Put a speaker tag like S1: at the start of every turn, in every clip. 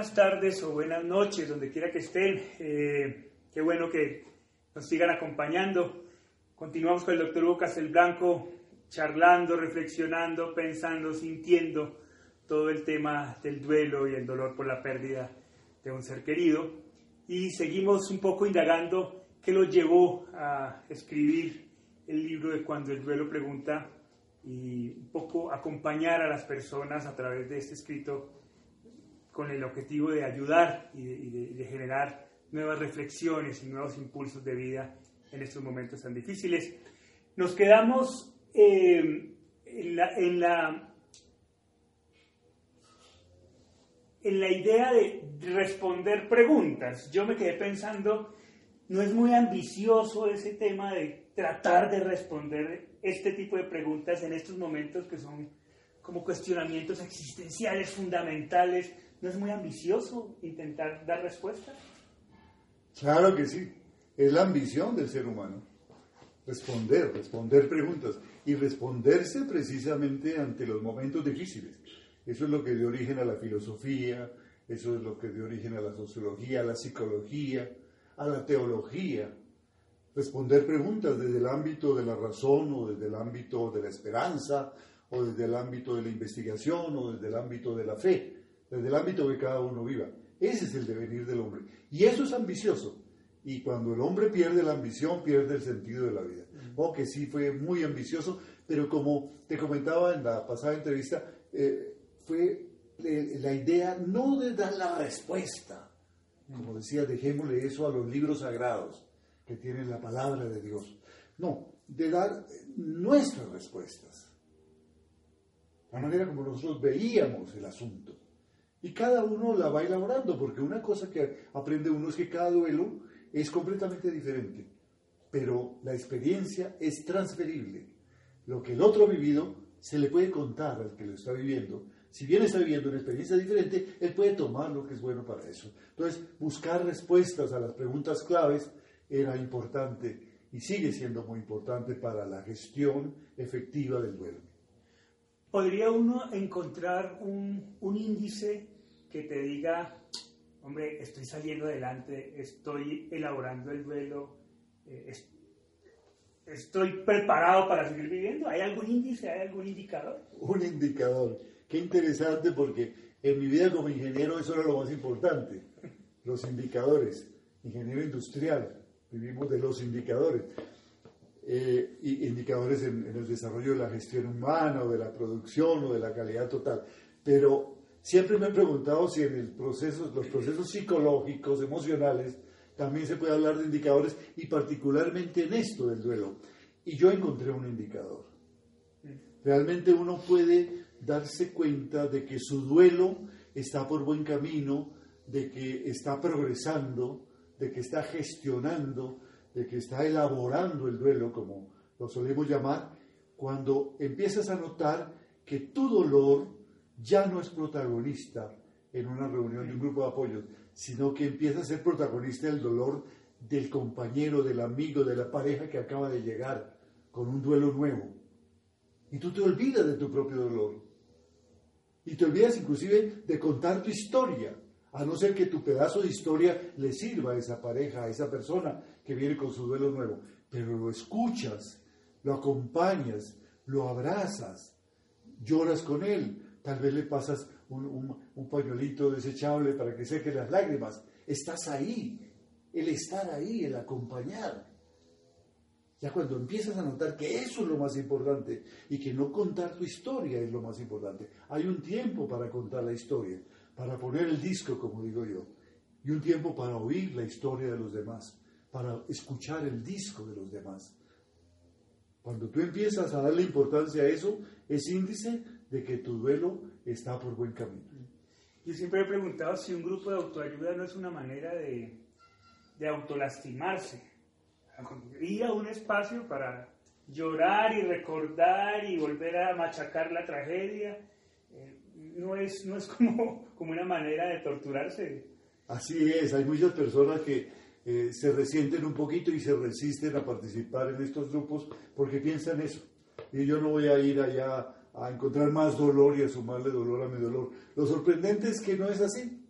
S1: buenas tardes o buenas noches, donde quiera que estén. Eh, qué bueno que nos sigan acompañando. Continuamos con el doctor Hugo Castelblanco, charlando, reflexionando, pensando, sintiendo todo el tema del duelo y el dolor por la pérdida de un ser querido. Y seguimos un poco indagando qué lo llevó a escribir el libro de Cuando el duelo pregunta y un poco acompañar a las personas a través de este escrito con el objetivo de ayudar y de, generar nuevas reflexiones y nuevos impulsos de vida en estos momentos tan difíciles. Nos quedamos eh, en, la, en, la, en la idea de responder preguntas. Yo me quedé pensando, no es muy ambicioso ese tema de tratar de responder este tipo de preguntas en estos momentos que son como cuestionamientos existenciales fundamentales. ¿No es muy ambicioso intentar dar respuesta?
S2: Claro que sí. Es la ambición del ser humano. Responder, responder preguntas y responderse precisamente ante los momentos difíciles. Eso es lo que dio origen a la filosofía, eso es lo que dio origen a la sociología, a la psicología, a la teología, responder preguntas desde el ámbito de la razón o desde el ámbito de la esperanza o desde el ámbito de la investigación o desde el ámbito de la fe, desde el ámbito que cada uno viva. Ese es el devenir del hombre. Y eso es ambicioso. Y cuando el hombre pierde la ambición, pierde el sentido de la vida. O que sí fue muy ambicioso, pero como te comentaba en la pasada entrevista, eh, fue eh, la idea no de dar la respuesta, como decía, dejémosle eso a los libros sagrados, que tienen la palabra de Dios. No, de dar nuestras respuestas. La manera como nosotros veíamos el asunto. Y cada uno la va elaborando, porque una cosa que aprende uno es que cada duelo es completamente diferente. Pero la experiencia es transferible. Lo que el otro ha vivido se le puede contar al que lo está viviendo. Si bien está viviendo una experiencia diferente, él puede tomar lo que es bueno para eso. Entonces, buscar respuestas a las preguntas claves era importante y sigue siendo muy importante para la gestión efectiva del duelo.
S1: ¿Podría uno encontrar un, un índice que te diga, hombre, estoy saliendo adelante, estoy elaborando el duelo, eh, estoy preparado para seguir viviendo? ¿Hay algún índice, hay algún indicador?
S2: Un indicador. Qué interesante porque en mi vida como ingeniero eso era lo más importante, los indicadores, ingeniero industrial vivimos de los indicadores. Eh, indicadores en, el desarrollo de la gestión humana o de la producción o de la calidad total. Pero siempre me he preguntado si en el proceso, los procesos psicológicos, emocionales, también se puede hablar de indicadores y particularmente en esto del duelo. Y yo encontré un indicador. Realmente uno puede darse cuenta de que su duelo está por buen camino, de que está progresando, de que está gestionando, de que está elaborando el duelo, como lo solemos llamar, cuando empiezas a notar que tu dolor ya no es protagonista en una reunión de un grupo de apoyo, sino que empieza a ser protagonista del dolor del compañero, del amigo, de la pareja que acaba de llegar con un duelo nuevo. Y tú te olvidas de tu propio dolor. Y te olvidas inclusive de contar tu historia a no ser que tu pedazo de historia le sirva a esa pareja, a esa persona que viene con su duelo nuevo. Pero lo escuchas, lo acompañas, lo abrazas, lloras con él, tal vez le pasas un, pañuelito desechable para que seque las lágrimas. Estás ahí, el estar ahí, el acompañar. Ya cuando empiezas a notar que eso es lo más importante y que no contar tu historia es lo más importante, hay un tiempo para contar la historia para poner el disco, como digo yo, y un tiempo para oír la historia de los demás, para escuchar el disco de los demás. Cuando tú empiezas a darle importancia a eso, es índice de que tu duelo está por buen camino.
S1: Yo siempre he preguntado si un grupo de autoayuda no es una manera de, de autolastimarse. Ir a un espacio para llorar y recordar y volver a machacar la tragedia no es, no es como, como una manera de torturarse.
S2: Así es, hay muchas personas que eh, se resienten un poquito y se resisten a participar en estos grupos porque piensan eso. Y yo no voy a ir allá a encontrar más dolor y a sumarle dolor a mi dolor. Lo sorprendente es que no es así.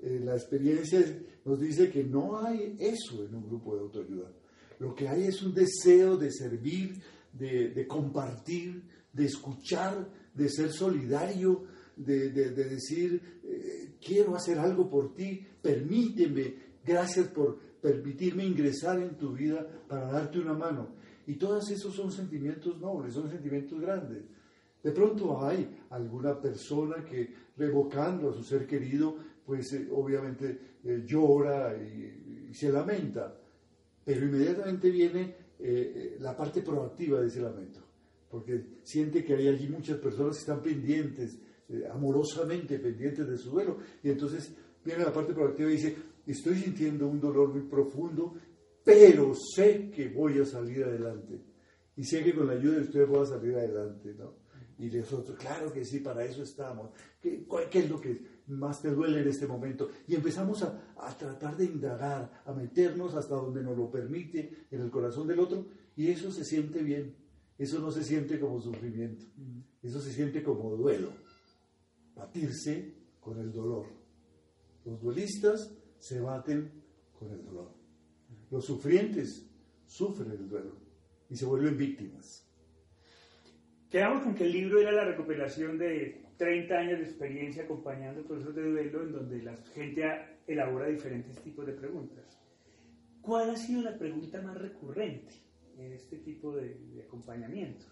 S2: eh, la experiencia nos dice que no hay eso en un grupo de autoayuda. Lo que hay es un deseo de servir, de, compartir, de escuchar, de ser solidario, de, decir, eh, quiero hacer algo por ti, permíteme, gracias por permitirme ingresar en tu vida para darte una mano. Y todos esos son sentimientos nobles, son sentimientos grandes. De pronto hay alguna persona que revocando a su ser querido, pues eh, obviamente eh, llora y, se lamenta, pero inmediatamente viene la parte proactiva de ese lamento, porque siente que hay allí muchas personas que están pendientes, amorosamente pendientes de su duelo, y entonces viene la parte proactiva y dice, estoy sintiendo un dolor muy profundo, pero sé que voy a salir adelante, y sé que con la ayuda de ustedes voy a salir adelante, ¿no? Y nosotros, claro que sí, para eso estamos. ¿Qué, ¿Qué, es lo que más te duele en este momento? Y empezamos a, a, tratar de indagar, a meternos hasta donde nos lo permite en el corazón del otro, y eso se siente bien. Eso no se siente como sufrimiento, eso se siente como duelo. Batirse con el dolor. Los duelistas se baten con el dolor. Los sufrientes sufren el duelo y se vuelven víctimas.
S1: Quedamos con que el libro era la recopilación de 30 años de experiencia acompañando procesos de duelo en donde la gente elabora diferentes tipos de preguntas. ¿Cuál ha sido la pregunta más recurrente en este tipo de, acompañamientos?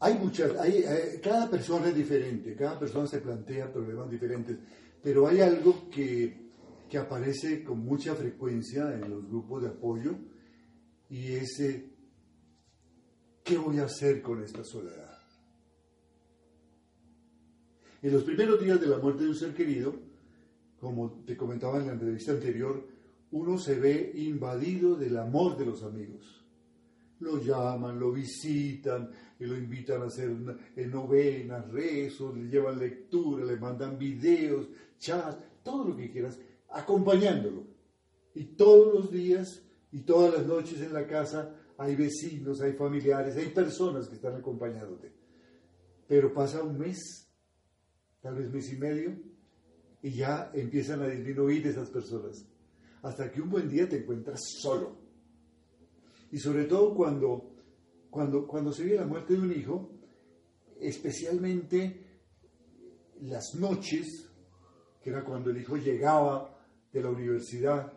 S2: Hay muchas, hay, eh, cada persona es diferente, cada persona se plantea problemas diferentes, pero hay algo que, que aparece con mucha frecuencia en los grupos de apoyo y es ¿qué voy a hacer con esta soledad? En los primeros días de la muerte de un ser querido, como te comentaba en la entrevista anterior, uno se ve invadido del amor de los amigos. Lo llaman, lo visitan, y lo invitan a hacer novenas, rezos, le llevan lectura, le mandan videos, chats, todo lo que quieras, acompañándolo. Y todos los días y todas las noches en la casa hay vecinos, hay familiares, hay personas que están acompañándote. Pero pasa un mes, tal vez mes y medio, y ya empiezan a disminuir esas personas. Hasta que un buen día te encuentras solo. Y sobre todo cuando, cuando, cuando se viene la muerte de un hijo, especialmente las noches, que era cuando el hijo llegaba de la universidad,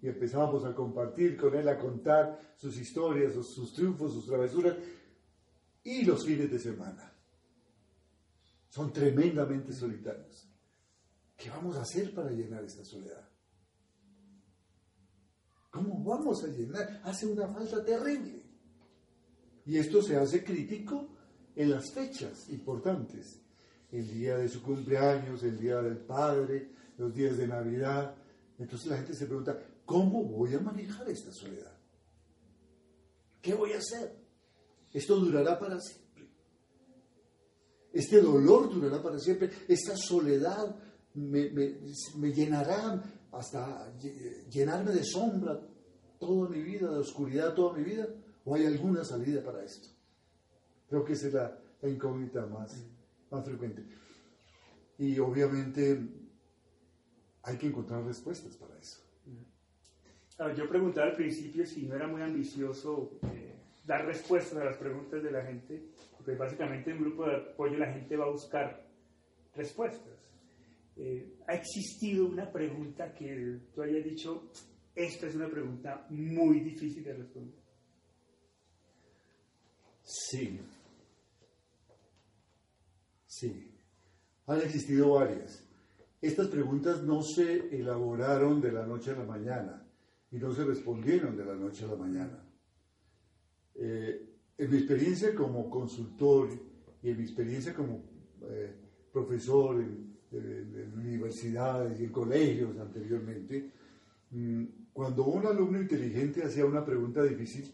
S2: y empezábamos a compartir con él, a contar sus historias, sus, triunfos, sus travesuras, y los fines de semana. Son tremendamente solitarios. ¿Qué vamos a hacer para llenar esta soledad? ¿Cómo vamos a llenar? Hace una falta terrible. Y esto se hace crítico en las fechas importantes. El día de su cumpleaños, el día del padre, los días de Navidad. Entonces la gente se pregunta, ¿Cómo voy a manejar esta soledad? ¿Qué voy a hacer? Esto durará para siempre. Este dolor durará para siempre. Esta soledad me, llenará hasta llenarme de sombra toda mi vida, de oscuridad toda mi vida. ¿O hay alguna salida para esto? Creo que esa es la, incógnita más, más frecuente. Y obviamente hay que encontrar respuestas para eso
S1: yo preguntaba al principio si no era muy ambicioso eh, dar respuestas a las preguntas de la gente, porque básicamente en un grupo de apoyo la gente va a buscar respuestas. Eh, ¿Ha existido una pregunta que tú hayas dicho, esta es una pregunta muy difícil de responder?
S2: Sí. Sí. Han existido varias. Estas preguntas no se elaboraron de la noche a la mañana y no se respondieron de la noche a la mañana. Eh, en mi experiencia como consultor y en mi experiencia como eh, profesor en, universidades y en colegios anteriormente, mm, cuando un alumno inteligente hacía una pregunta difícil,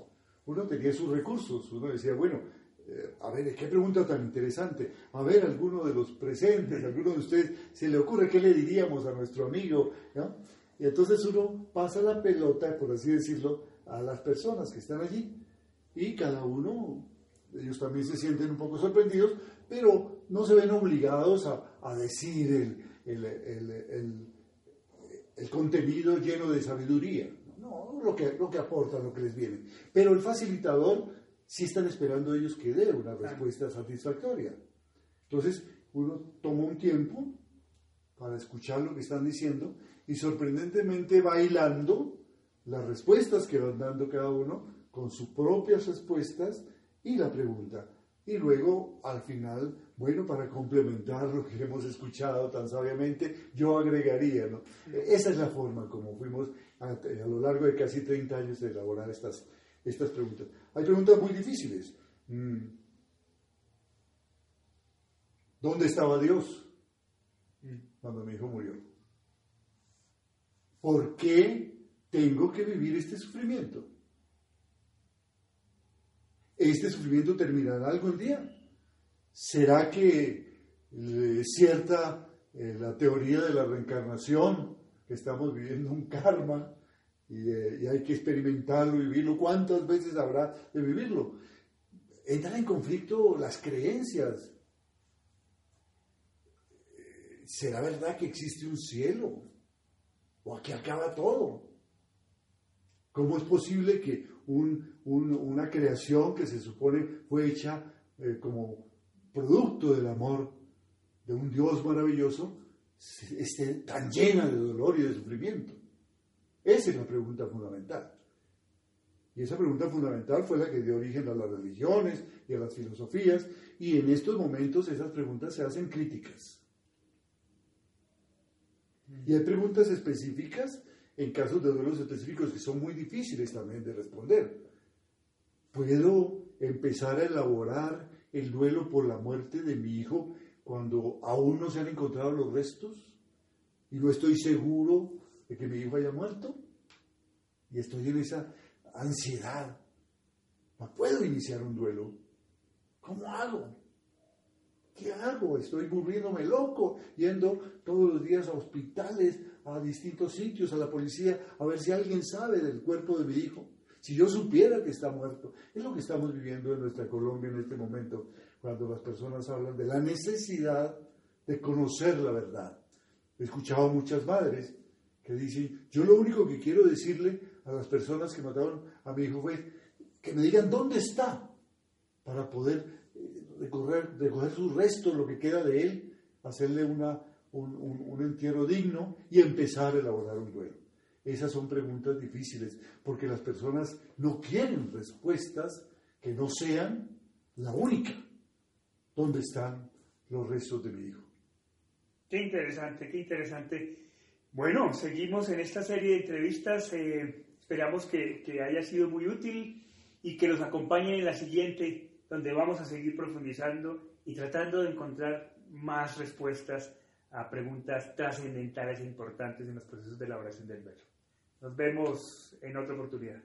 S2: uno tenía sus recursos, uno decía, bueno, eh, a ver, qué pregunta tan interesante. A ver, alguno de los presentes, alguno de ustedes, se le ocurre qué le diríamos a nuestro amigo. ¿no? Y entonces uno pasa la pelota, por así decirlo, a las personas que están allí. Y cada uno, ellos también se sienten un poco sorprendidos, pero no se ven obligados a, decir el, el, contenido lleno de sabiduría, no, lo que, lo que aporta, lo que les viene. Pero el facilitador sí están esperando ellos que dé una respuesta satisfactoria. Entonces, uno toma un tiempo para escuchar lo que están diciendo y sorprendentemente bailando las respuestas que van dando cada uno con sus propias respuestas y la pregunta. Y luego, al final, bueno, para complementar lo que hemos escuchado tan sabiamente, yo agregaría, ¿no? Esa es la forma como fuimos a, lo largo de casi 30 años de elaborar estas, estas preguntas. Hay preguntas muy difíciles. Mm. ¿Dónde estaba Dios cuando mi hijo murió? ¿Por qué tengo que vivir este sufrimiento? ¿Este sufrimiento terminará algún día? ¿Será que es eh, cierta eh, la teoría de la reencarnación, que estamos viviendo un karma eh, y, hay que experimentarlo, vivirlo? ¿Cuántas veces habrá de vivirlo? Entran en conflicto las creencias. ¿Será verdad que existe un cielo? ¿O aquí acaba todo? ¿Cómo es posible que una creación que se supone fue hecha eh, como producto del amor de un Dios maravilloso, esté tan llena de dolor y de sufrimiento? Esa es la pregunta fundamental. Y esa pregunta fundamental fue la que dio origen a las religiones y a las filosofías, y en estos momentos esas preguntas se hacen críticas. Y hay preguntas específicas en casos de duelos específicos que son muy difíciles también de responder. ¿Puedo empezar a elaborar el duelo por la muerte de mi hijo cuando aún no se han encontrado los restos y no estoy seguro de que mi hijo haya muerto? Y estoy en esa ansiedad. No puedo iniciar un duelo. ¿Cómo hago? ¿Qué hago? Estoy volviéndome loco, yendo todos los días a hospitales, a distintos sitios, a la policía, a ver si alguien sabe del cuerpo de mi hijo. Si yo supiera que está muerto. Es lo que estamos viviendo en nuestra Colombia en este momento, cuando las personas hablan de la necesidad de conocer la verdad. He escuchado muchas madres que dicen, yo lo único que quiero decirle a las personas que mataron a mi hijo fue que me digan dónde está, para poder recoger, recoger sus restos, lo que queda de él, hacerle un, entierro digno y empezar a elaborar un duelo. Esas son preguntas difíciles porque las personas no quieren respuestas que no sean la única. ¿Dónde están los restos de mi hijo?
S1: Qué interesante, qué interesante. Bueno, seguimos en esta serie de entrevistas. Eh, esperamos que, haya sido muy útil y que nos acompañen en la siguiente donde vamos a seguir profundizando y tratando de encontrar más respuestas a preguntas trascendentales e importantes en los procesos de elaboración del verbo. Nos vemos en otra oportunidad.